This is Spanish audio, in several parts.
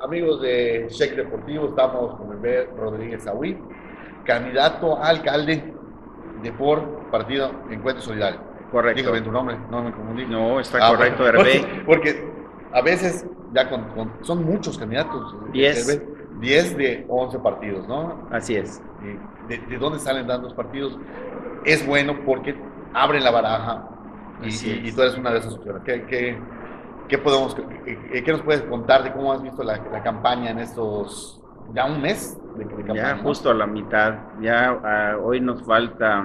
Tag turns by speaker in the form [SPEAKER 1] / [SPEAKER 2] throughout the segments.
[SPEAKER 1] amigos de Check Deportivo, estamos con Hervé Rodríguez Ahuí, candidato a alcalde de por partido Encuentro Solidario.
[SPEAKER 2] Correcto.
[SPEAKER 1] Dígame tu nombre, no me confundí.
[SPEAKER 2] No, está
[SPEAKER 1] Ah,
[SPEAKER 2] correcto,
[SPEAKER 1] bueno,
[SPEAKER 2] Hervé.
[SPEAKER 1] Porque a veces ya con, con- son muchos candidatos.
[SPEAKER 2] Diez.
[SPEAKER 1] Hervé. 10 de 11 partidos, ¿no?
[SPEAKER 2] Así es.
[SPEAKER 1] Eh, ¿De, de dónde salen tantos partidos? Es bueno porque abren la baraja y, y- y tú eres una de esas opciones. ¿Qué, qué, qué podemos, qué, nos puedes contar de cómo has visto la, la campaña en estos, ya un mes de, de campaña?
[SPEAKER 2] Ya justo a la mitad. Ya ah, hoy nos falta.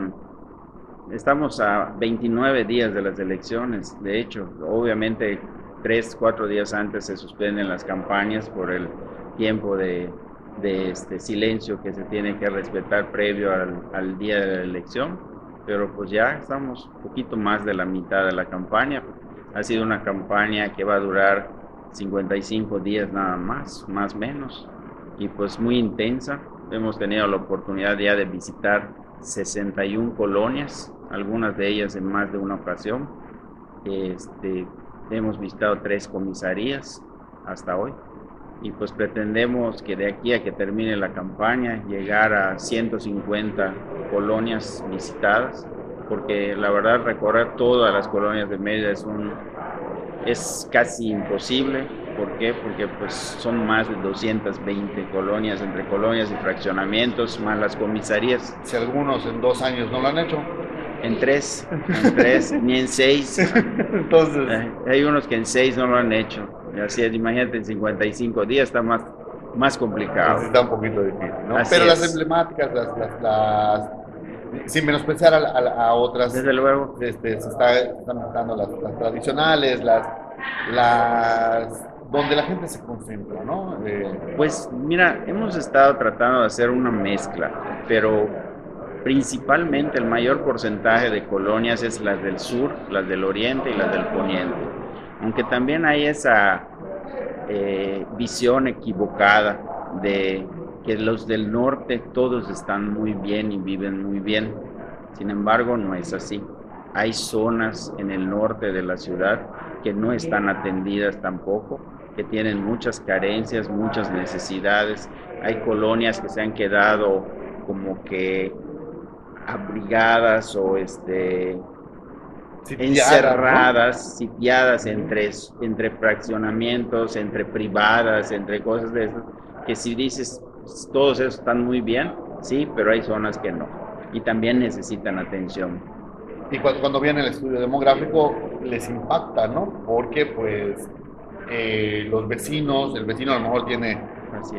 [SPEAKER 2] Estamos a 29 días de las elecciones. De hecho, obviamente, tres, cuatro días antes se suspenden las campañas por el tiempo de, de este silencio que se tiene que respetar previo al, al día de la elección. Pero pues ya estamos un poquito más de la mitad de la campaña. Ha sido una campaña que va a durar 55 días nada más, más menos y pues muy intensa. Hemos tenido la oportunidad ya de visitar 61 colonias, algunas de ellas en más de una ocasión. Este, hemos visitado tres comisarías hasta hoy y pues pretendemos que de aquí a que termine la campaña llegar a 150 colonias visitadas, porque la verdad recorrer todas las colonias de Mérida es un es casi imposible. ¿Por qué? Porque pues son más de 220 colonias, entre colonias y fraccionamientos, más las comisarías.
[SPEAKER 1] Si algunos en dos años no lo han hecho,
[SPEAKER 2] En tres, en tres, ni en seis.
[SPEAKER 1] entonces...
[SPEAKER 2] Eh, Hay unos que en seis no lo han hecho. Y así es, imagínate, en 55 días está más, más complicado.
[SPEAKER 1] Está un poquito difícil, ¿no? Pero las
[SPEAKER 2] es.
[SPEAKER 1] emblemáticas, las, las, las- sin menospreciar a, a- a otras,
[SPEAKER 2] Desde luego,
[SPEAKER 1] este, se, está, se están las, las tradicionales, las, las donde la gente se concentra, ¿no? Eh,
[SPEAKER 2] Pues mira, hemos estado tratando de hacer una mezcla, pero principalmente el mayor porcentaje de colonias es las del sur, las del oriente y las del poniente. Aunque también hay esa eh, visión equivocada de que los del norte todos están muy bien y viven muy bien. Sin embargo, no es así. Hay zonas en el norte de la ciudad que no están atendidas tampoco, que tienen muchas carencias, muchas necesidades. Hay colonias que se han quedado como que abrigadas o este
[SPEAKER 1] sitiadas,
[SPEAKER 2] encerradas, sitiadas entre, entre fraccionamientos, entre privadas, entre cosas de esas, que si dices todos esos están muy bien, sí, pero hay zonas que no. Y también necesitan atención.
[SPEAKER 1] Y cuando, cuando viene el estudio demográfico les impacta, ¿no? Porque pues eh, los vecinos, el vecino a lo mejor tiene.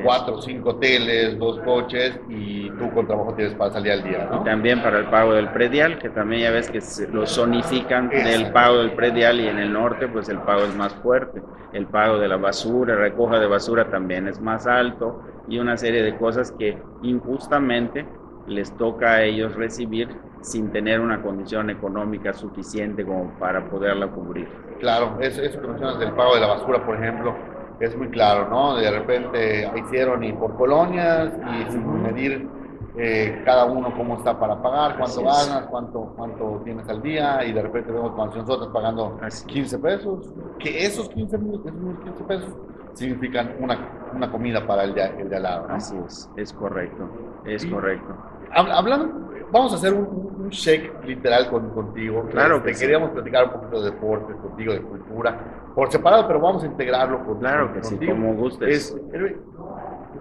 [SPEAKER 1] Cuatro o cinco hoteles, dos coches y tú con trabajo tienes para salir al día, ¿no?
[SPEAKER 2] Y también para el pago del predial, que también ya ves que lo zonifican del pago del predial y en el norte pues el pago es más fuerte. El pago de la basura, recoja de basura también es más alto y una serie de cosas que injustamente les toca a ellos recibir sin tener una condición económica suficiente como para poderla cubrir.
[SPEAKER 1] Claro, eso, eso que mencionas del pago de la basura, por ejemplo, es muy claro, ¿no? De repente hicieron y por colonias y sin medir eh, cada uno cómo está para pagar, cuánto ganas, cuánto, cuánto tienes al día y de repente vemos cuando nosotros pagando
[SPEAKER 2] Así.
[SPEAKER 1] 15 pesos, que esos 15, mil- esos mil 15 pesos significan una, una comida para el de, el de al lado. ¿no?
[SPEAKER 2] Así es, es correcto, es
[SPEAKER 1] Y-
[SPEAKER 2] correcto.
[SPEAKER 1] Hab- Hablando, vamos a hacer un, check literal con, contigo.
[SPEAKER 2] Claro
[SPEAKER 1] Este,
[SPEAKER 2] que sí.
[SPEAKER 1] Queríamos platicar un poquito de deportes contigo, de cultura, por separado, pero vamos a integrarlo con,
[SPEAKER 2] Claro que sí, como gustes.
[SPEAKER 1] Es, eh,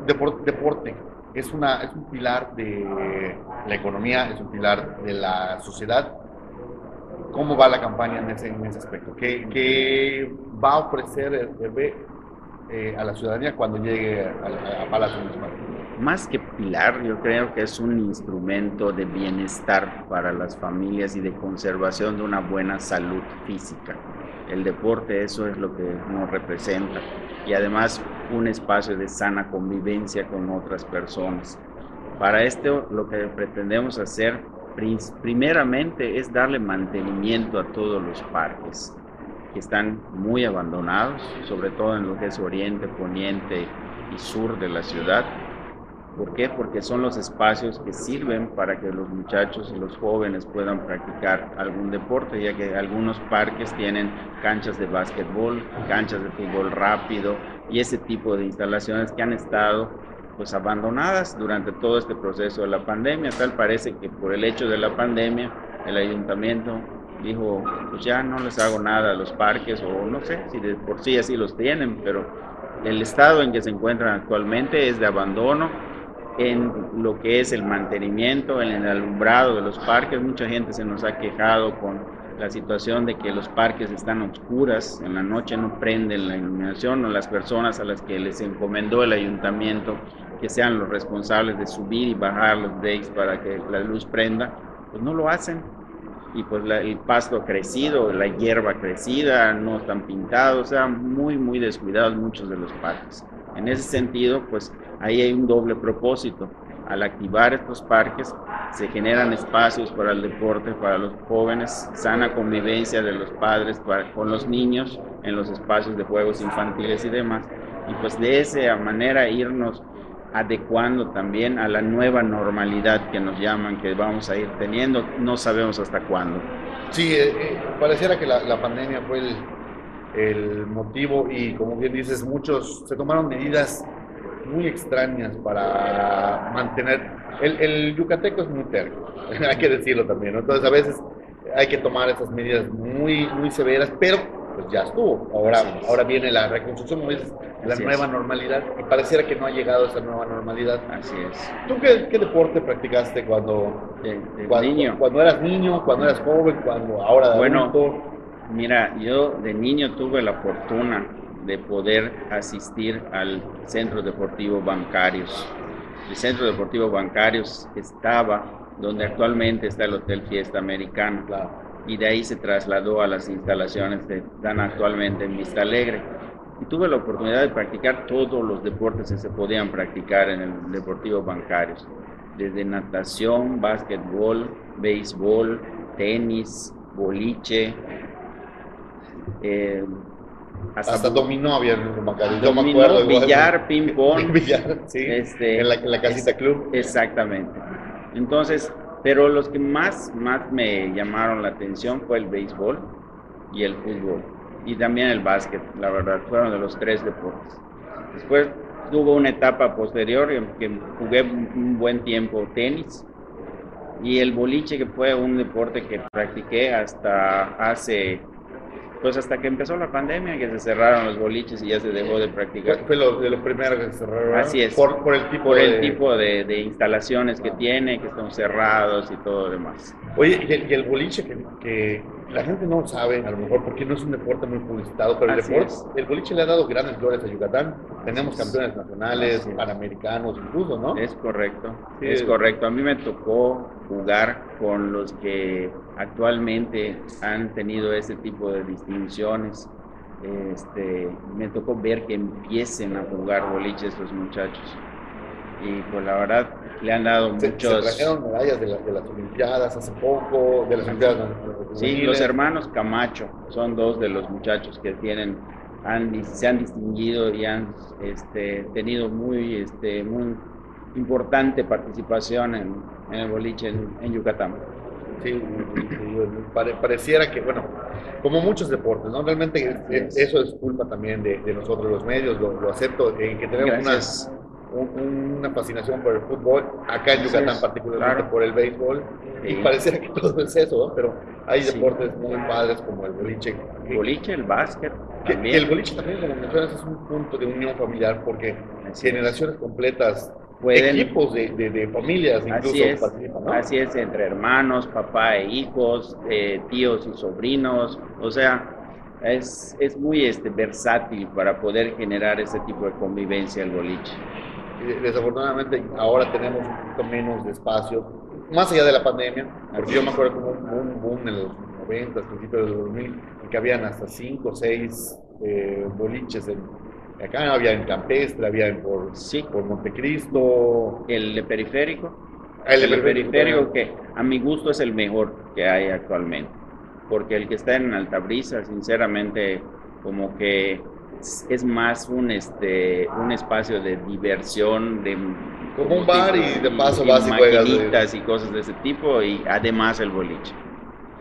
[SPEAKER 1] depor- deporte es, una, es un pilar de la economía, es un pilar de la sociedad. ¿Cómo va la campaña en ese, en ese aspecto? ¿Qué, qué va a ofrecer el bebé eh, a la ciudadanía cuando llegue a, a- a Palacio Municipal?
[SPEAKER 2] Más que pilar, yo creo que es un instrumento de bienestar para las familias y de conservación de una buena salud física. El deporte eso es lo que nos representa y además un espacio de sana convivencia con otras personas. Para esto lo que pretendemos hacer primeramente es darle mantenimiento a todos los parques que están muy abandonados, sobre todo en lo que es oriente, poniente y sur de la ciudad ¿Por qué? Porque son los espacios que sirven para que los muchachos y los jóvenes puedan practicar algún deporte, ya que algunos parques tienen canchas de básquetbol, canchas de fútbol rápido y ese tipo de instalaciones que han estado pues abandonadas durante todo este proceso de la pandemia. Tal parece que por el hecho de la pandemia el ayuntamiento dijo, pues ya no les hago nada a los parques o no sé si de por sí así los tienen, pero el estado en que se encuentran actualmente es de abandono en lo que es el mantenimiento, en el alumbrado de los parques. Mucha gente se nos ha quejado con la situación de que los parques están oscuras, en la noche no prenden la iluminación o las personas a las que les encomendó el ayuntamiento que sean los responsables de subir y bajar los decks para que la luz prenda, pues no lo hacen y pues el pasto crecido, la hierba crecida, no están pintados, o sea, muy, muy descuidados muchos de los parques. En ese sentido, pues ahí hay un doble propósito. Al activar estos parques, se generan espacios para el deporte, para los jóvenes, sana convivencia de los padres para, con los niños en los espacios de juegos infantiles y demás. Y pues de esa manera irnos adecuando también a la nueva normalidad que nos llaman, que vamos a ir teniendo, no sabemos hasta cuándo.
[SPEAKER 1] Sí, eh, eh, pareciera que la, la, pandemia fue el, el motivo y como bien dices, muchos se tomaron medidas muy extrañas para mantener. El, el yucateco es muy terco, hay que decirlo también, Entonces a veces hay que tomar esas medidas muy, muy severas, pero pues ya estuvo. Ahora, ahora viene la reconstrucción, la nueva normalidad, y pareciera que no ha llegado esa nueva normalidad.
[SPEAKER 2] Así es.
[SPEAKER 1] ¿Tú qué, qué deporte practicaste cuando, cuando, niño? Cuando eras niño, cuando eras joven, cuando ahora de
[SPEAKER 2] bueno, Mira, yo de niño tuve la fortuna de poder asistir al Centro Deportivo Bancarios. El Centro Deportivo Bancarios estaba donde actualmente está el Hotel Fiesta Americana. Y de ahí se trasladó a las instalaciones que están actualmente en Vista Alegre. Y tuve la oportunidad de practicar todos los deportes que se podían practicar en el Deportivo Bancarios. Desde natación, básquetbol, béisbol, tenis, boliche,
[SPEAKER 1] eh, hasta, dominó había en
[SPEAKER 2] Dominó, billar, ping pong.
[SPEAKER 1] sí, este, en, la, casita club.
[SPEAKER 2] Exactamente. Entonces, pero los que más, más me llamaron la atención fue el béisbol y el fútbol. Y también el básquet, la verdad, fueron de los tres deportes. Después tuvo una etapa posterior en que jugué un buen tiempo tenis y el boliche que fue un deporte que practiqué hasta hace pues hasta que empezó la pandemia, que se cerraron los boliches y ya se dejó de practicar.
[SPEAKER 1] Fue lo, de los primeros que se cerraron.
[SPEAKER 2] Así es.
[SPEAKER 1] Por, por el tipo,
[SPEAKER 2] por de... el tipo de, de, instalaciones que tiene, que están cerrados y todo lo demás.
[SPEAKER 1] Oye, y el, boliche que, que, la gente no sabe, a lo mejor porque no es un deporte muy publicitado, pero el, deporte, el boliche le ha dado grandes glorias a Yucatán. Tenemos campeones nacionales, panamericanos incluso, ¿no?
[SPEAKER 2] Es correcto, es correcto. A mí me tocó jugar con los que actualmente han tenido ese tipo de distinciones. Este, me tocó ver que empiecen a jugar boliches los muchachos. Y pues la verdad le han dado muchos...
[SPEAKER 1] Se trajeron medallas de, las Olimpiadas hace poco, de las Olimpiadas.
[SPEAKER 2] Sí, los hermanos Camacho son dos de los muchachos que tienen, han, se han distinguido y han este, tenido muy, este, muy importante participación en, en el boliche en, Yucatán.
[SPEAKER 1] Sí, pareciera que, bueno, como muchos deportes, ¿no? Realmente eso es culpa también de, nosotros los medios, lo, acepto, en que tenemos unas, una fascinación por el fútbol, acá en Yucatán particularmente por el béisbol, y pareciera que todo es eso, ¿no? Pero hay deportes muy padres como el boliche.
[SPEAKER 2] El boliche, el básquet.
[SPEAKER 1] el boliche también, como mencionas, es un punto de unión familiar porque generaciones completas equipos de, de, familias incluso
[SPEAKER 2] así es, Así es, entre hermanos, papá e hijos, eh, tíos y sobrinos, o sea, es, es muy este, versátil para poder generar ese tipo de convivencia el boliche.
[SPEAKER 1] Desafortunadamente ahora tenemos un poquito menos de espacio, más allá de la pandemia, porque yo me acuerdo como un boom, en los 90, principios de los 2000, en que habían hasta 5 o 6 eh, boliches en, Acá había en Campestre, había en por,
[SPEAKER 2] sí.
[SPEAKER 1] por Montecristo.
[SPEAKER 2] El de periférico. Ah, el, de periférico, que a mi gusto es el mejor que hay actualmente. Porque el que está en Altabrisa, sinceramente, como que es más un este un espacio de diversión de
[SPEAKER 1] como un bar y de paso vas y
[SPEAKER 2] juegas y cosas de ese tipo y además el boliche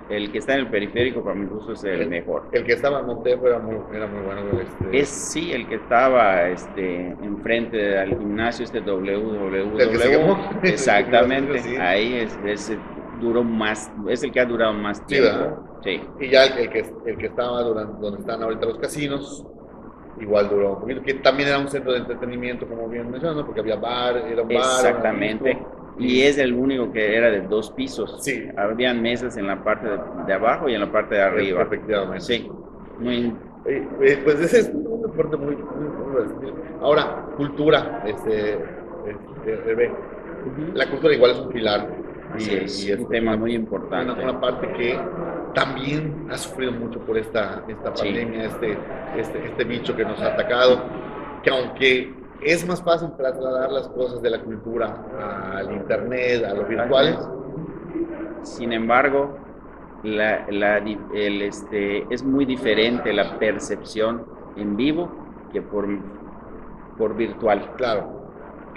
[SPEAKER 2] el que está en el periférico para mi gusto es el, mejor.
[SPEAKER 1] El que estaba en Montejo era muy, era muy bueno.
[SPEAKER 2] Este... Es sí, el que estaba este, enfrente al gimnasio, este www. Exactamente, ahí es, es, duró más, es el que ha durado más tiempo.
[SPEAKER 1] Sí, Y ya el, que, el que estaba durante, donde están ahorita los casinos, igual duró un poquito, que también era un centro de entretenimiento, como bien mencionado, porque había bar, era un bar.
[SPEAKER 2] Exactamente. Y es el único que era de dos pisos. Sí. Habían mesas en la parte de, abajo y en la parte de arriba.
[SPEAKER 1] Efectivamente.
[SPEAKER 2] Sí.
[SPEAKER 1] Muy... Eh, eh, pues ese es un deporte muy, muy, Ahora, cultura. Este, este, La cultura igual es un pilar.
[SPEAKER 2] y, es, un tema muy importante.
[SPEAKER 1] Una, parte que también ha sufrido mucho por esta, esta pandemia, este, este, este bicho que nos ha atacado, que aunque es más fácil trasladar las cosas de la cultura al internet, a lo virtual.
[SPEAKER 2] Sin embargo, la, el, este, es muy diferente la percepción en vivo que por, por virtual.
[SPEAKER 1] Claro.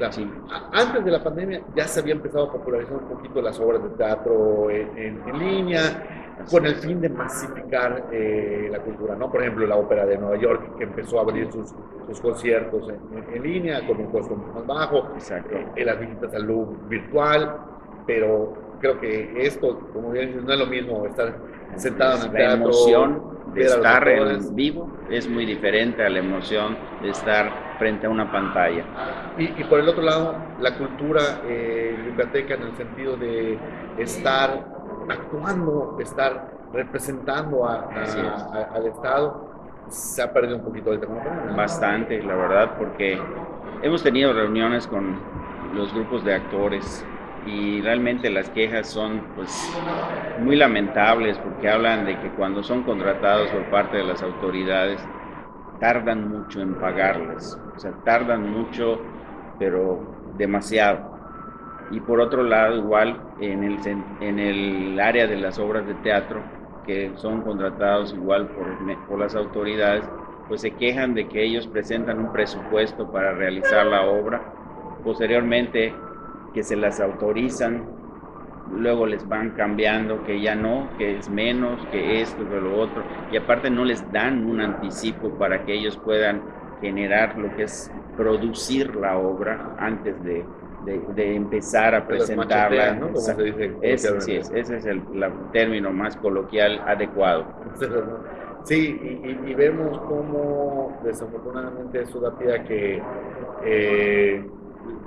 [SPEAKER 1] Claro. Antes de la pandemia ya se había empezado a popularizar un poquito las obras de teatro en, en línea, con el fin de masificar eh, la cultura, ¿no? Por ejemplo, la Ópera de Nueva York, que empezó a abrir sus, sus conciertos en, línea con un costo más bajo,
[SPEAKER 2] Exacto.
[SPEAKER 1] Eh, las visitas al Louvre virtual, pero creo que esto, como bien dices, no es lo mismo estar sentado en el teatro.
[SPEAKER 2] Emoción de estar en vivo es muy diferente a la emoción de estar frente a una pantalla.
[SPEAKER 1] Y, y por el otro lado, la cultura eh, yucateca en el sentido de estar actuando, estar representando al Estado, se ha perdido un poquito el tema.
[SPEAKER 2] Bastante, la verdad, porque hemos tenido reuniones con los grupos de actores y realmente las quejas son pues muy lamentables porque hablan de que cuando son contratados por parte de las autoridades tardan mucho en pagarles, o sea, tardan mucho, pero demasiado. Y por otro lado igual en el, en el área de las obras de teatro que son contratados igual por, por las autoridades, pues se quejan de que ellos presentan un presupuesto para realizar la obra, posteriormente que se las autorizan, luego les van cambiando que ya no, que es menos, que esto, que lo otro, y aparte no les dan un anticipo para que ellos puedan generar lo que es producir la obra antes de, de, empezar a presentarla. ¿no? ese es el término más coloquial adecuado.
[SPEAKER 1] Sí, y, vemos cómo desafortunadamente eso da pie a que eh,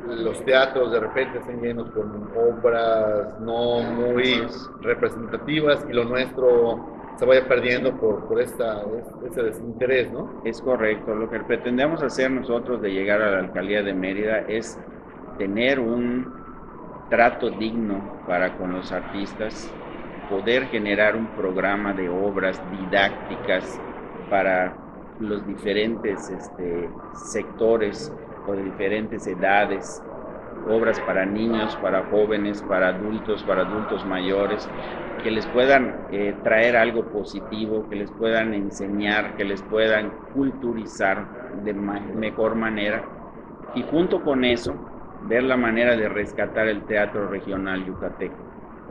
[SPEAKER 1] los teatros de repente estén llenos con obras no muy representativas y lo nuestro se vaya perdiendo por, por esta, este desinterés, ¿no?
[SPEAKER 2] Es correcto. Lo que pretendemos hacer nosotros de llegar a la alcaldía de Mérida es tener un trato digno para con los artistas, poder generar un programa de obras didácticas para los diferentes este, sectores de diferentes edades, obras para niños, para jóvenes, para adultos, para adultos mayores, que les puedan eh, traer algo positivo, que les puedan enseñar, que les puedan culturizar de mejor manera. Y junto con eso, ver la manera de rescatar el teatro regional yucateco,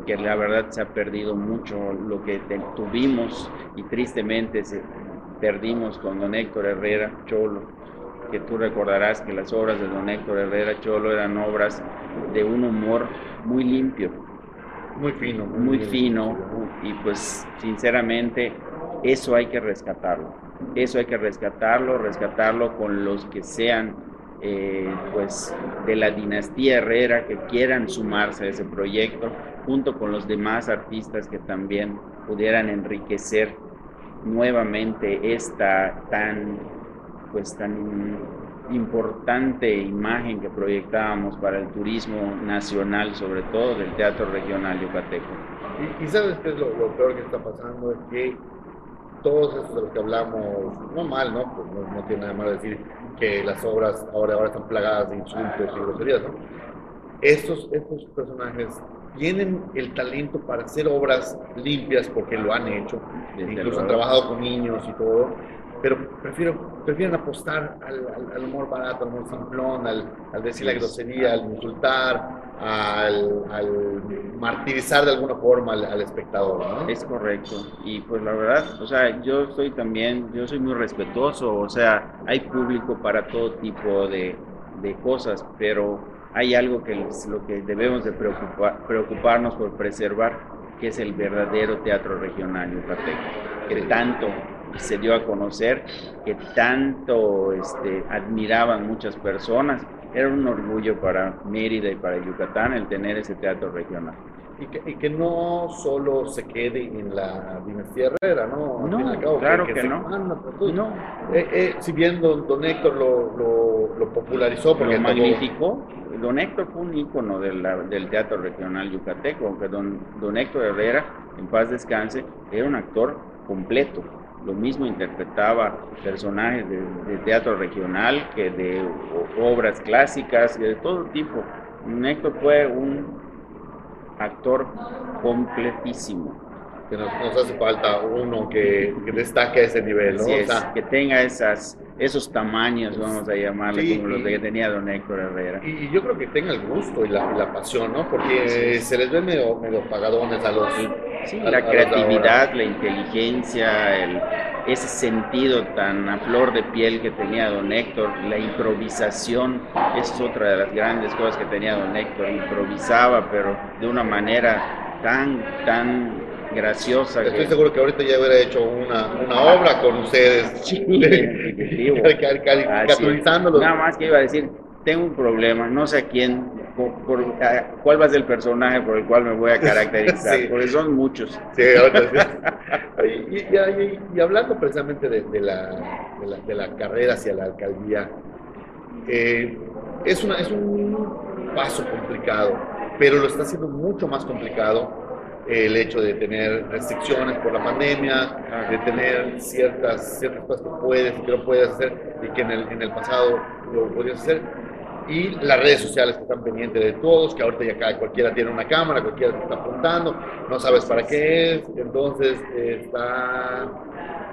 [SPEAKER 2] que la verdad se ha perdido mucho lo que tuvimos y tristemente se perdimos con don Héctor Herrera Cholo, que tú recordarás que las obras de don Héctor Herrera Cholo eran obras de un humor muy limpio.
[SPEAKER 1] Muy fino.
[SPEAKER 2] Muy, fino y pues sinceramente eso hay que rescatarlo. Eso hay que rescatarlo, rescatarlo con los que sean eh, pues de la dinastía Herrera que quieran sumarse a ese proyecto, junto con los demás artistas que también pudieran enriquecer nuevamente esta tan pues tan importante imagen que proyectábamos para el turismo nacional, sobre todo del teatro regional yucateco.
[SPEAKER 1] Y, sabes qué es lo, peor que está pasando, es que todos estos de los que hablamos, no mal, ¿no? Pues no, tiene nada malo decir que las obras ahora, ahora están plagadas de insultos y groserías, ¿no? Estos, estos personajes tienen el talento para hacer obras limpias porque lo han hecho, incluso han trabajado con niños y todo, pero prefiero, prefieren apostar al, al, humor barato, al humor simplón, al, al decir la grosería, al insultar, al, al, martirizar de alguna forma al, espectador. ¿no?
[SPEAKER 2] Es correcto. Y pues la verdad, o sea, yo soy también, yo soy muy respetuoso, o sea, hay público para todo tipo de, de cosas, pero hay algo que es lo que debemos de preocupar, preocuparnos por preservar, que es el verdadero teatro regional yucateco, que tanto se dio a conocer, que tanto este, admiraban muchas personas. Era un orgullo para Mérida y para Yucatán el tener ese teatro regional.
[SPEAKER 1] Y que, y que no solo se quede en la dinastía Herrera, ¿no?
[SPEAKER 2] No, claro que, no.
[SPEAKER 1] no. Eh, eh, si bien don, don Héctor lo, lo, lo popularizó,
[SPEAKER 2] porque lo magnificó, don Héctor fue un ícono del teatro regional yucateco, aunque don, don Héctor Herrera, en paz descanse, era un actor completo lo mismo interpretaba personajes de, teatro regional que de obras clásicas, de todo tipo. Héctor fue un actor completísimo.
[SPEAKER 1] Que nos, hace falta uno que, destaque a ese nivel, ¿no?
[SPEAKER 2] que tenga esas, esos tamaños, vamos a llamarle, como los que tenía don Héctor Herrera.
[SPEAKER 1] Y, yo creo que tenga el gusto y la, pasión, ¿no? Porque se les ve medio, medio pagadones a los
[SPEAKER 2] Sí, la creatividad, la inteligencia, el, ese sentido tan a flor de piel que tenía don Héctor, la improvisación, esa es otra de las grandes cosas que tenía don Héctor, improvisaba, pero de una manera tan, tan graciosa.
[SPEAKER 1] Estoy seguro que ahorita ya hubiera hecho una, una obra con ustedes.
[SPEAKER 2] Sí. Nada más que iba a decir, tengo un problema, no sé a quién, por, cuál va a ser el personaje por el cual me voy a caracterizar, porque son muchos.
[SPEAKER 1] Sí, y, hablando precisamente de, la, de, la, carrera hacia la alcaldía, eh, es, una, es un paso complicado, pero lo está haciendo mucho más complicado el hecho de tener restricciones por la pandemia, de tener ciertas, ciertas cosas que puedes y que no puedes hacer y que en el, en el pasado lo podías hacer y las redes sociales que están pendientes de todos, que ahorita ya cada, cualquiera tiene una cámara, cualquiera te está apuntando, no sabes para qué es, entonces está,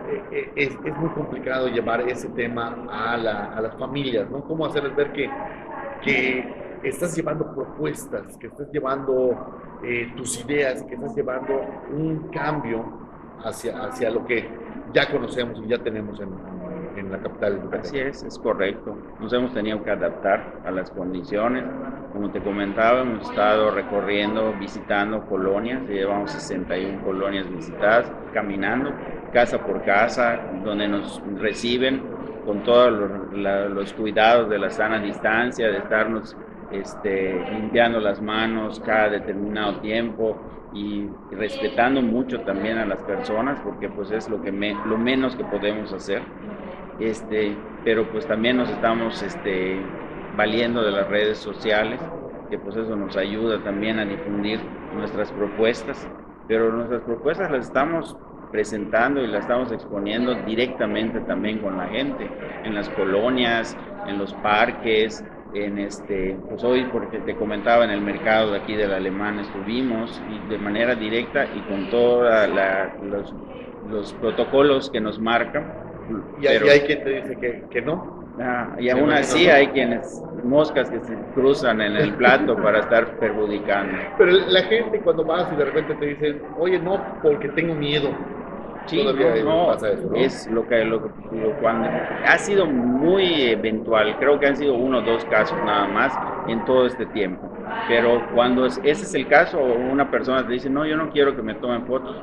[SPEAKER 1] eh, eh, es, es, muy complicado llevar ese tema a, la, a, las familias, ¿no? Cómo hacerles ver que, que estás llevando propuestas, que estás llevando eh, tus ideas, que estás llevando un cambio hacia, hacia lo que ya conocemos y ya tenemos en, en la capital
[SPEAKER 2] Así es, es correcto. Nos hemos tenido que adaptar a las condiciones. Como te comentaba, hemos estado recorriendo, visitando colonias, llevamos 61 colonias visitadas, caminando casa por casa, donde nos reciben con todos los, los cuidados de la sana distancia, de estarnos este, limpiando las manos cada determinado tiempo y respetando mucho también a las personas, porque pues es lo, que lo menos que podemos hacer este, pero pues también nos estamos este, valiendo de las redes sociales, que pues eso nos ayuda también a difundir nuestras propuestas, pero nuestras propuestas las estamos presentando y las estamos exponiendo directamente también con la gente, en las colonias, en los parques, en este, pues hoy porque te comentaba en el mercado de aquí del alemán estuvimos y de manera directa y con todos los, los protocolos que nos marcan
[SPEAKER 1] y, hay quien te dice que, que no.
[SPEAKER 2] Ah, y aún así hay quienes, moscas que se cruzan en el plato para estar perjudicando.
[SPEAKER 1] Pero la gente cuando vas y de repente te dicen, oye, no, porque tengo miedo.
[SPEAKER 2] Sí, no, es lo que, lo, cuando ha sido muy eventual, creo que han sido uno o dos casos nada más en todo este tiempo. Pero cuando ese es el caso, una persona te dice, no, yo no quiero que me tomen fotos,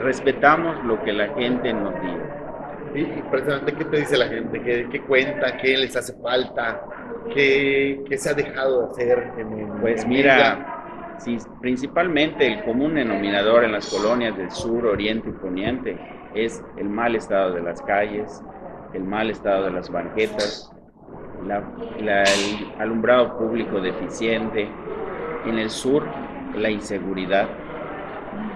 [SPEAKER 2] respetamos lo que la gente nos diga
[SPEAKER 1] y, precisamente, ¿qué te dice la gente? ¿Qué, cuenta? ¿Qué les hace falta? ¿Qué, qué se ha dejado de hacer?
[SPEAKER 2] En, pues mira, sí, principalmente el común denominador en las colonias del sur, oriente y poniente es el mal estado de las calles, el mal estado de las banquetas, el alumbrado público deficiente. En el sur, la inseguridad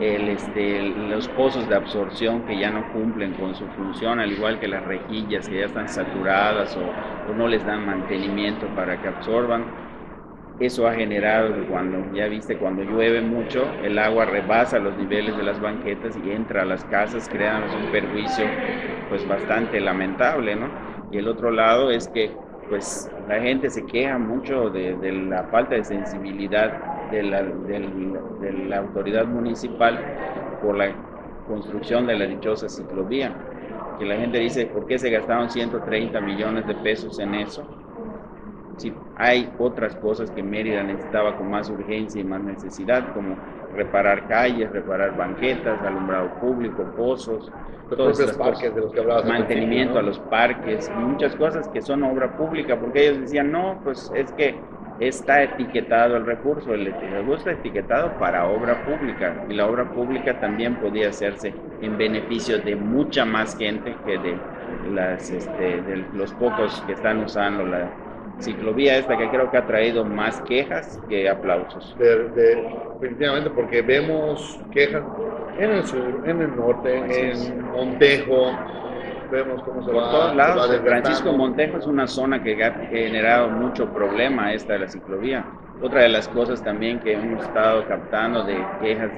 [SPEAKER 2] el, este, los pozos de absorción que ya no cumplen con su función, al igual que las rejillas que ya están saturadas o, no les dan mantenimiento para que absorban. Eso ha generado que cuando, ya viste, cuando llueve mucho, el agua rebasa los niveles de las banquetas y entra a las casas, creando un perjuicio pues bastante lamentable, ¿no? Y el otro lado es que pues la gente se queja mucho de, la falta de sensibilidad de la, de la autoridad municipal por la construcción de la dichosa ciclovía. Que la gente dice, ¿por qué se gastaron 130 millones de pesos en eso? Si hay otras cosas que Mérida necesitaba con más urgencia y más necesidad, como reparar calles, reparar banquetas, alumbrado público, pozos,
[SPEAKER 1] todos los parques de los que hablabas.
[SPEAKER 2] Mantenimiento a los parques, muchas cosas que son obra pública, porque ellos decían, no, pues es que está etiquetado el recurso, el recurso está etiquetado para obra pública y la obra pública también podía hacerse en beneficio de mucha más gente que de, las, este, de los pocos que están usando la ciclovía esta que creo que ha traído más quejas que aplausos.
[SPEAKER 1] definitivamente porque vemos quejas en el sur, en el norte, en Montejo, vemos cómo se va.
[SPEAKER 2] todos lados. Francisco Montejo es una zona que ha generado mucho problema esta de la ciclovía. Otra de las cosas también que hemos estado captando de quejas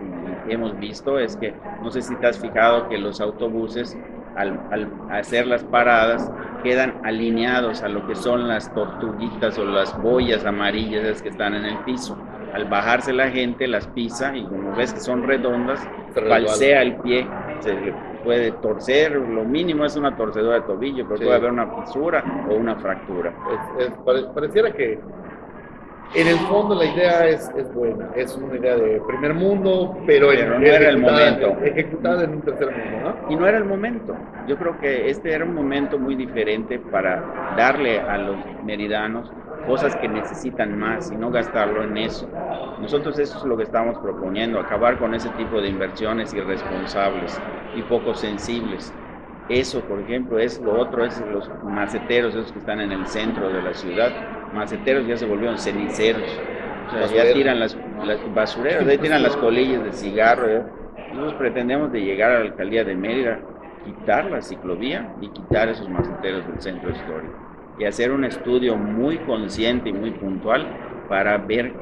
[SPEAKER 2] y hemos visto es que, no sé si te has fijado que los autobuses al, al, hacer las paradas quedan alineados a lo que son las tortuguitas o las boyas amarillas que están en el piso. Al bajarse la gente las pisa y como ves que son redondas, falsea el pie, se puede torcer, lo mínimo es una torcedura de tobillo, pero puede haber una fisura o una fractura.
[SPEAKER 1] pareciera que en el fondo la idea es, es, buena, es una idea de primer mundo, pero,
[SPEAKER 2] no era el momento.
[SPEAKER 1] Ejecutada en un tercer mundo,
[SPEAKER 2] ¿no? Y no era el momento. Yo creo que este era un momento muy diferente para darle a los meridanos cosas que necesitan más y no gastarlo en eso. Nosotros eso es lo que estamos proponiendo, acabar con ese tipo de inversiones irresponsables y poco sensibles. Eso, por ejemplo, es lo otro, es los maceteros, esos que están en el centro de la ciudad. Maceteros ya se volvieron ceniceros. O sea, ya tiran las, basureros, ya tiran las colillas de cigarro. Nosotros pretendemos de llegar a la alcaldía de Mérida, quitar la ciclovía y quitar esos maceteros del centro histórico y hacer un estudio muy consciente y muy puntual para ver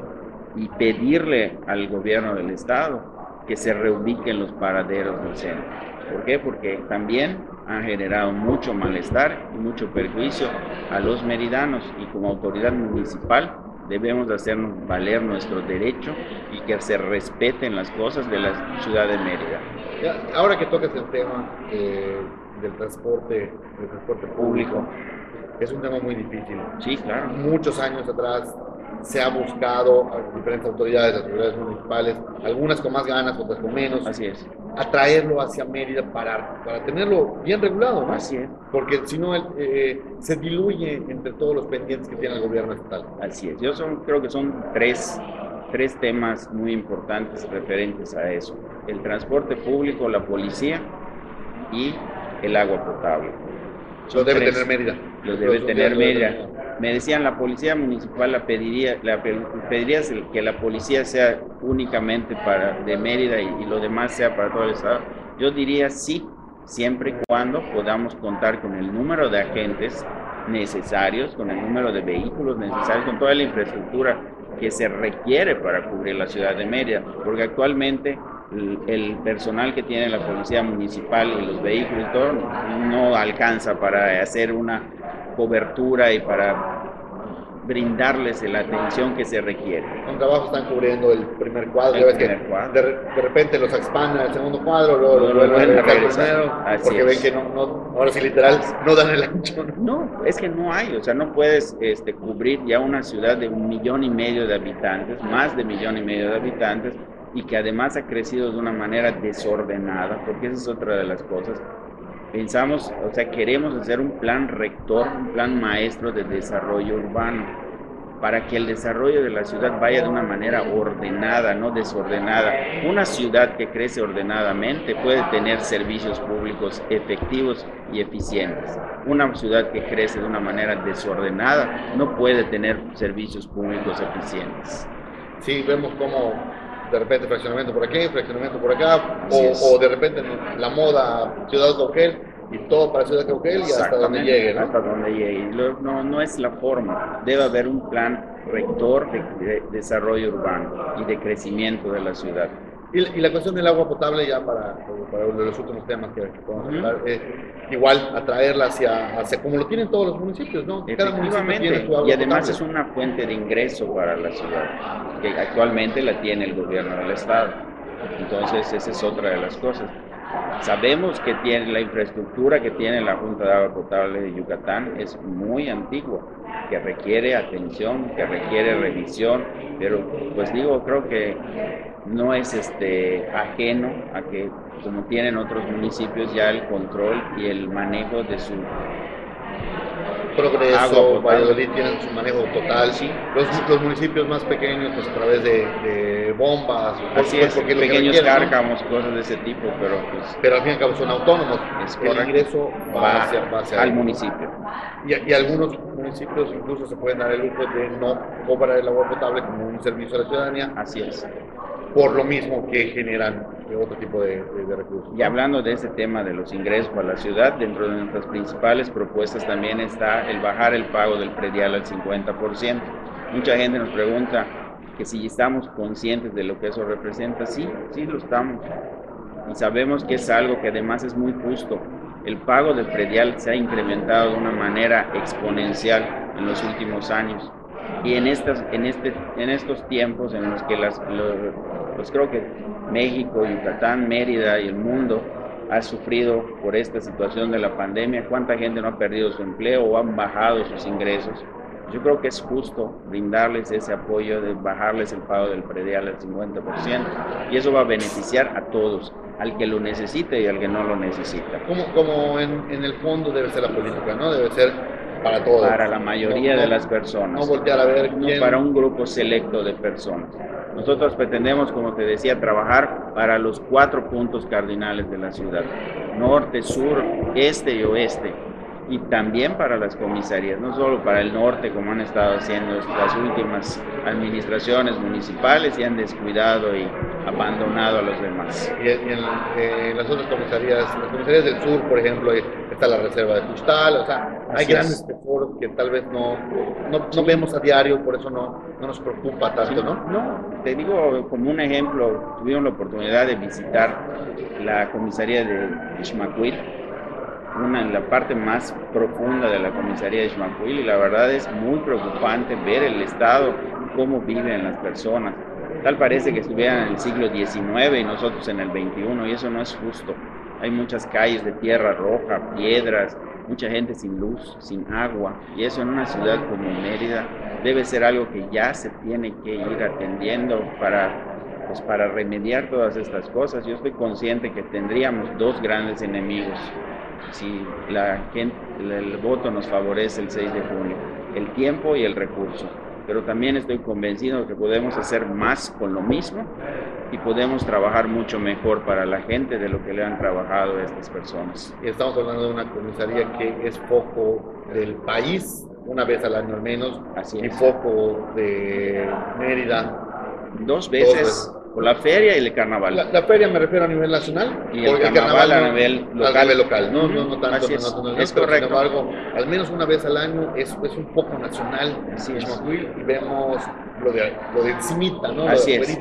[SPEAKER 2] y pedirle al gobierno del estado que se reubiquen los paraderos del centro. ¿Por qué? Porque también han generado mucho malestar y mucho perjuicio a los meridanos y como autoridad municipal debemos hacernos valer nuestro derecho y que se respeten las cosas de la ciudad de Mérida.
[SPEAKER 1] ahora que tocas el tema eh, del transporte, del transporte público, es un tema muy difícil.
[SPEAKER 2] Sí, claro.
[SPEAKER 1] Muchos años atrás se ha buscado a diferentes autoridades, autoridades municipales, algunas con más ganas, otras con menos.
[SPEAKER 2] Así es.
[SPEAKER 1] Atraerlo hacia Mérida para, para tenerlo bien regulado, ¿no?
[SPEAKER 2] Así es.
[SPEAKER 1] Porque si no, eh, se diluye entre todos los pendientes que tiene el gobierno estatal.
[SPEAKER 2] Así es. Yo son, creo que son tres, tres temas muy importantes referentes a eso. El transporte público, la policía y el agua potable
[SPEAKER 1] lo debe tener Mérida.
[SPEAKER 2] Lo debe tener Mérida. Me decían, la policía municipal la pediría, la pediría que la policía sea únicamente para de Mérida y, lo demás sea para todo el estado. Yo diría sí, siempre y cuando podamos contar con el número de agentes necesarios, con el número de vehículos necesarios, con toda la infraestructura que se requiere para cubrir la ciudad de Mérida, porque actualmente el personal que tiene la policía municipal y los vehículos y todo no alcanza para hacer una cobertura y para brindarles la atención que se requiere.
[SPEAKER 1] Con trabajo están cubriendo el primer cuadro, De, repente los expandan el segundo cuadro, luego, lo vuelven a primero, porque ven que no, ahora sí literal no dan el ancho.
[SPEAKER 2] ¿no? es que no hay, o sea, no puedes este, cubrir ya una ciudad de un millón y medio de habitantes, más de millón y medio de habitantes, y que además ha crecido de una manera desordenada, porque esa es otra de las cosas. Pensamos, o sea, queremos hacer un plan rector, un plan maestro de desarrollo urbano, para que el desarrollo de la ciudad vaya de una manera ordenada, no desordenada. Una ciudad que crece ordenadamente puede tener servicios públicos efectivos y eficientes. Una ciudad que crece de una manera desordenada no puede tener servicios públicos eficientes.
[SPEAKER 1] Sí, vemos cómo de repente fraccionamiento por aquí, fraccionamiento por acá, o, de repente la moda Ciudad Gauquel, y todo para Ciudad Cauquel y hasta donde llegue, ¿no?
[SPEAKER 2] Hasta donde llegue. No, no es la forma. Debe haber un plan rector de, desarrollo urbano y de crecimiento de la ciudad.
[SPEAKER 1] Y, la cuestión del agua potable, ya para, para uno de los últimos temas que, podemos hablar, eh, igual atraerla hacia, hacia, como lo tienen todos los municipios, ¿no?
[SPEAKER 2] Cada municipio tiene su agua y además es una fuente de ingreso para la ciudad, que actualmente la tiene el gobierno del Estado. Entonces, esa es otra de las cosas. Sabemos que tiene la infraestructura que tiene la Junta de Agua Potable de Yucatán es muy antigua, que requiere atención, que requiere revisión, pero pues digo, creo que no es este ajeno a que como tienen otros municipios ya el control y el manejo de su
[SPEAKER 1] Progreso, Valladolid tienen su manejo total. Sí. Los, municipios más pequeños, pues a través de, bombas,
[SPEAKER 2] Así es, porque pequeños cárcamos, cosas de ese tipo, pero pues.
[SPEAKER 1] Pero al fin y al cabo son autónomos.
[SPEAKER 2] Es el
[SPEAKER 1] ingreso va, hacia,
[SPEAKER 2] al municipio.
[SPEAKER 1] Y, y, algunos municipios incluso se pueden dar el lujo de no cobrar el agua potable como un servicio a la ciudadanía.
[SPEAKER 2] Así es
[SPEAKER 1] por lo mismo que generan otro tipo de, recursos.
[SPEAKER 2] Y hablando de ese tema de los ingresos para la ciudad, dentro de nuestras principales propuestas también está el bajar el pago del predial al 50%. Mucha gente nos pregunta que si estamos conscientes de lo que eso representa. Sí, sí lo estamos. Y sabemos que es algo que además es muy justo. El pago del predial se ha incrementado de una manera exponencial en los últimos años. Y en, estas, en, este, en estos tiempos en los que las, pues creo que México, Yucatán, Mérida y el mundo ha sufrido por esta situación de la pandemia, cuánta gente no ha perdido su empleo o han bajado sus ingresos. Yo creo que es justo brindarles ese apoyo de bajarles el pago del predial al 50% y eso va a beneficiar a todos, al que lo necesite y al que no lo necesita.
[SPEAKER 1] Como, como en, en el fondo debe ser la política, ¿no? Debe ser para todos.
[SPEAKER 2] Para la mayoría de las personas.
[SPEAKER 1] No voltear a ver.
[SPEAKER 2] No para un grupo selecto de personas. Nosotros pretendemos, como te decía, trabajar para los cuatro puntos cardinales de la ciudad. Norte, sur, este y oeste y también para las comisarías, no solo para el norte como han estado haciendo las últimas administraciones municipales y han descuidado y abandonado a los demás.
[SPEAKER 1] Y, en, eh, las otras comisarías, las comisarías del sur, por ejemplo, está la reserva de Custal, o sea, hay grandes tesoros que tal vez no, no, vemos a diario, por eso no, no nos preocupa tanto, ¿no?
[SPEAKER 2] No, te digo como un ejemplo, tuvimos la oportunidad de visitar la comisaría de Ixmaquil, una en la parte más profunda de la comisaría de Xmacuil y la verdad es muy preocupante ver el estado, cómo viven las personas. Tal parece que estuvieran en el siglo XIX y nosotros en el XXI y eso no es justo. Hay muchas calles de tierra roja, piedras, mucha gente sin luz, sin agua y eso en una ciudad como Mérida debe ser algo que ya se tiene que ir atendiendo para pues para remediar todas estas cosas. Yo estoy consciente que tendríamos dos grandes enemigos si la gente, el voto nos favorece el 6 de junio, el tiempo y el recurso. Pero también estoy convencido de que podemos hacer más con lo mismo y podemos trabajar mucho mejor para la gente de lo que le han trabajado estas personas.
[SPEAKER 1] Estamos hablando de una comisaría que es foco del país, una vez al año al menos,
[SPEAKER 2] Así
[SPEAKER 1] y foco de Mérida.
[SPEAKER 2] Dos veces la feria y el carnaval.
[SPEAKER 1] La, feria me refiero a nivel nacional.
[SPEAKER 2] Y el, carnaval, a nivel local.
[SPEAKER 1] local. No, no, no tanto.
[SPEAKER 2] es,
[SPEAKER 1] no,
[SPEAKER 2] es correcto.
[SPEAKER 1] Sin embargo, al menos una vez al año es, es un poco nacional.
[SPEAKER 2] Así es.
[SPEAKER 1] y vemos lo de, lo de encimita, ¿no?
[SPEAKER 2] Así
[SPEAKER 1] lo de
[SPEAKER 2] es.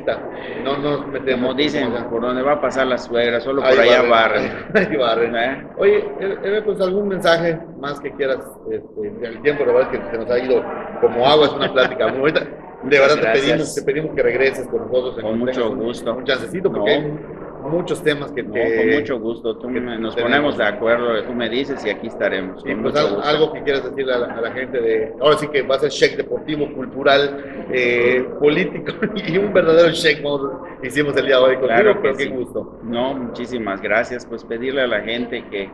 [SPEAKER 1] No nos metemos.
[SPEAKER 2] Como dicen, por donde va a pasar la suegra, solo por allá barren.
[SPEAKER 1] Ahí barren. ¿Eh? Oye, Eve, pues algún mensaje más que quieras. Este, el tiempo, la verdad es que se nos ha ido como agua, es una plática muy bonita. De verdad te pedimos, te pedimos, que regreses con nosotros.
[SPEAKER 2] Con mucho gusto.
[SPEAKER 1] Un chancecito porque hay muchos temas que
[SPEAKER 2] te... con mucho gusto. Tú nos ponemos de acuerdo, tú me dices y aquí estaremos. Con
[SPEAKER 1] pues algo, que quieras decirle a la, gente de... Ahora sí que va a ser check deportivo, cultural, eh, político y un verdadero check hicimos el día de hoy contigo, claro pero qué gusto.
[SPEAKER 2] No, muchísimas gracias. Pues pedirle a la gente que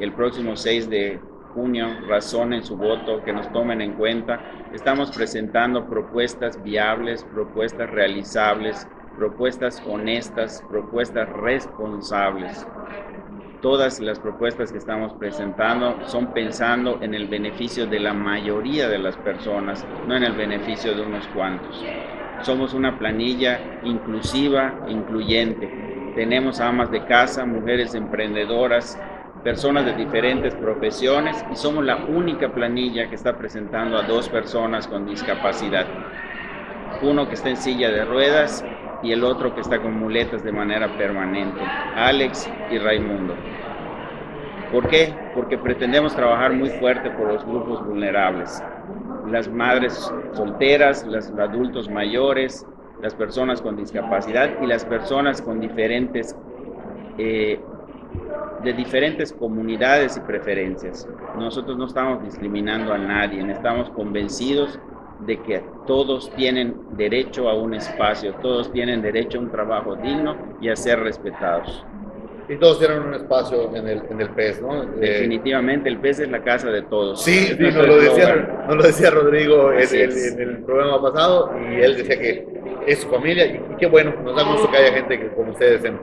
[SPEAKER 2] el próximo 6 de junio razonen su voto, que nos tomen en cuenta. Estamos presentando propuestas viables, propuestas realizables, propuestas honestas, propuestas responsables. Todas las propuestas que estamos presentando son pensando en el beneficio de la mayoría de las personas, no en el beneficio de unos cuantos. Somos una planilla inclusiva, incluyente. Tenemos amas de casa, mujeres emprendedoras, personas de diferentes profesiones y somos la única planilla que está presentando a dos personas con discapacidad. Uno que está en silla de ruedas y el otro que está con muletas de manera permanente, Alex y Raimundo. ¿Por qué? Porque pretendemos trabajar muy fuerte por los grupos vulnerables, las madres solteras, los adultos mayores, las personas con discapacidad y las personas con diferentes eh, de diferentes comunidades y preferencias. Nosotros no estamos discriminando a nadie, estamos convencidos de que todos tienen derecho a un espacio, todos tienen derecho a un trabajo digno y a ser respetados.
[SPEAKER 1] Y todos tienen un espacio en el, en el PES, ¿no?
[SPEAKER 2] Eh, Definitivamente, el PES es la casa de todos.
[SPEAKER 1] Sí, sí nos, lo decía, lo decía Rodrigo en, en, el programa pasado y él decía que es su familia y, qué bueno, nos da gusto que haya gente que, como ustedes en,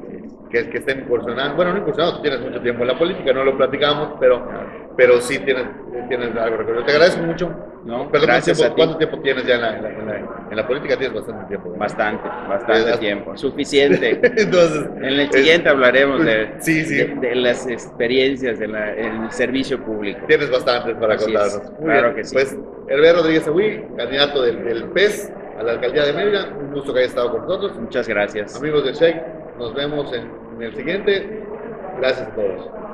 [SPEAKER 1] que, que estén incursionando. Bueno, no incursionando, tú tienes mucho tiempo en la política, no lo platicamos, pero, pero sí tienes, tienes algo recorrido. Te agradezco mucho.
[SPEAKER 2] No,
[SPEAKER 1] gracias ¿Cuánto tiempo tienes ya en la, en la, en la, política? Tienes bastante tiempo.
[SPEAKER 2] Bastante, bastante tiempo. Suficiente. Entonces, en el siguiente hablaremos de, sí, sí. de, las experiencias en el servicio público.
[SPEAKER 1] Tienes bastante para contarnos.
[SPEAKER 2] claro que sí.
[SPEAKER 1] Pues, Hervé Rodríguez Agüí, candidato del, del PES a la alcaldía de Mérida. Un gusto que haya estado con nosotros.
[SPEAKER 2] Muchas gracias.
[SPEAKER 1] Amigos de Shake, nos vemos en, el siguiente. Gracias a todos.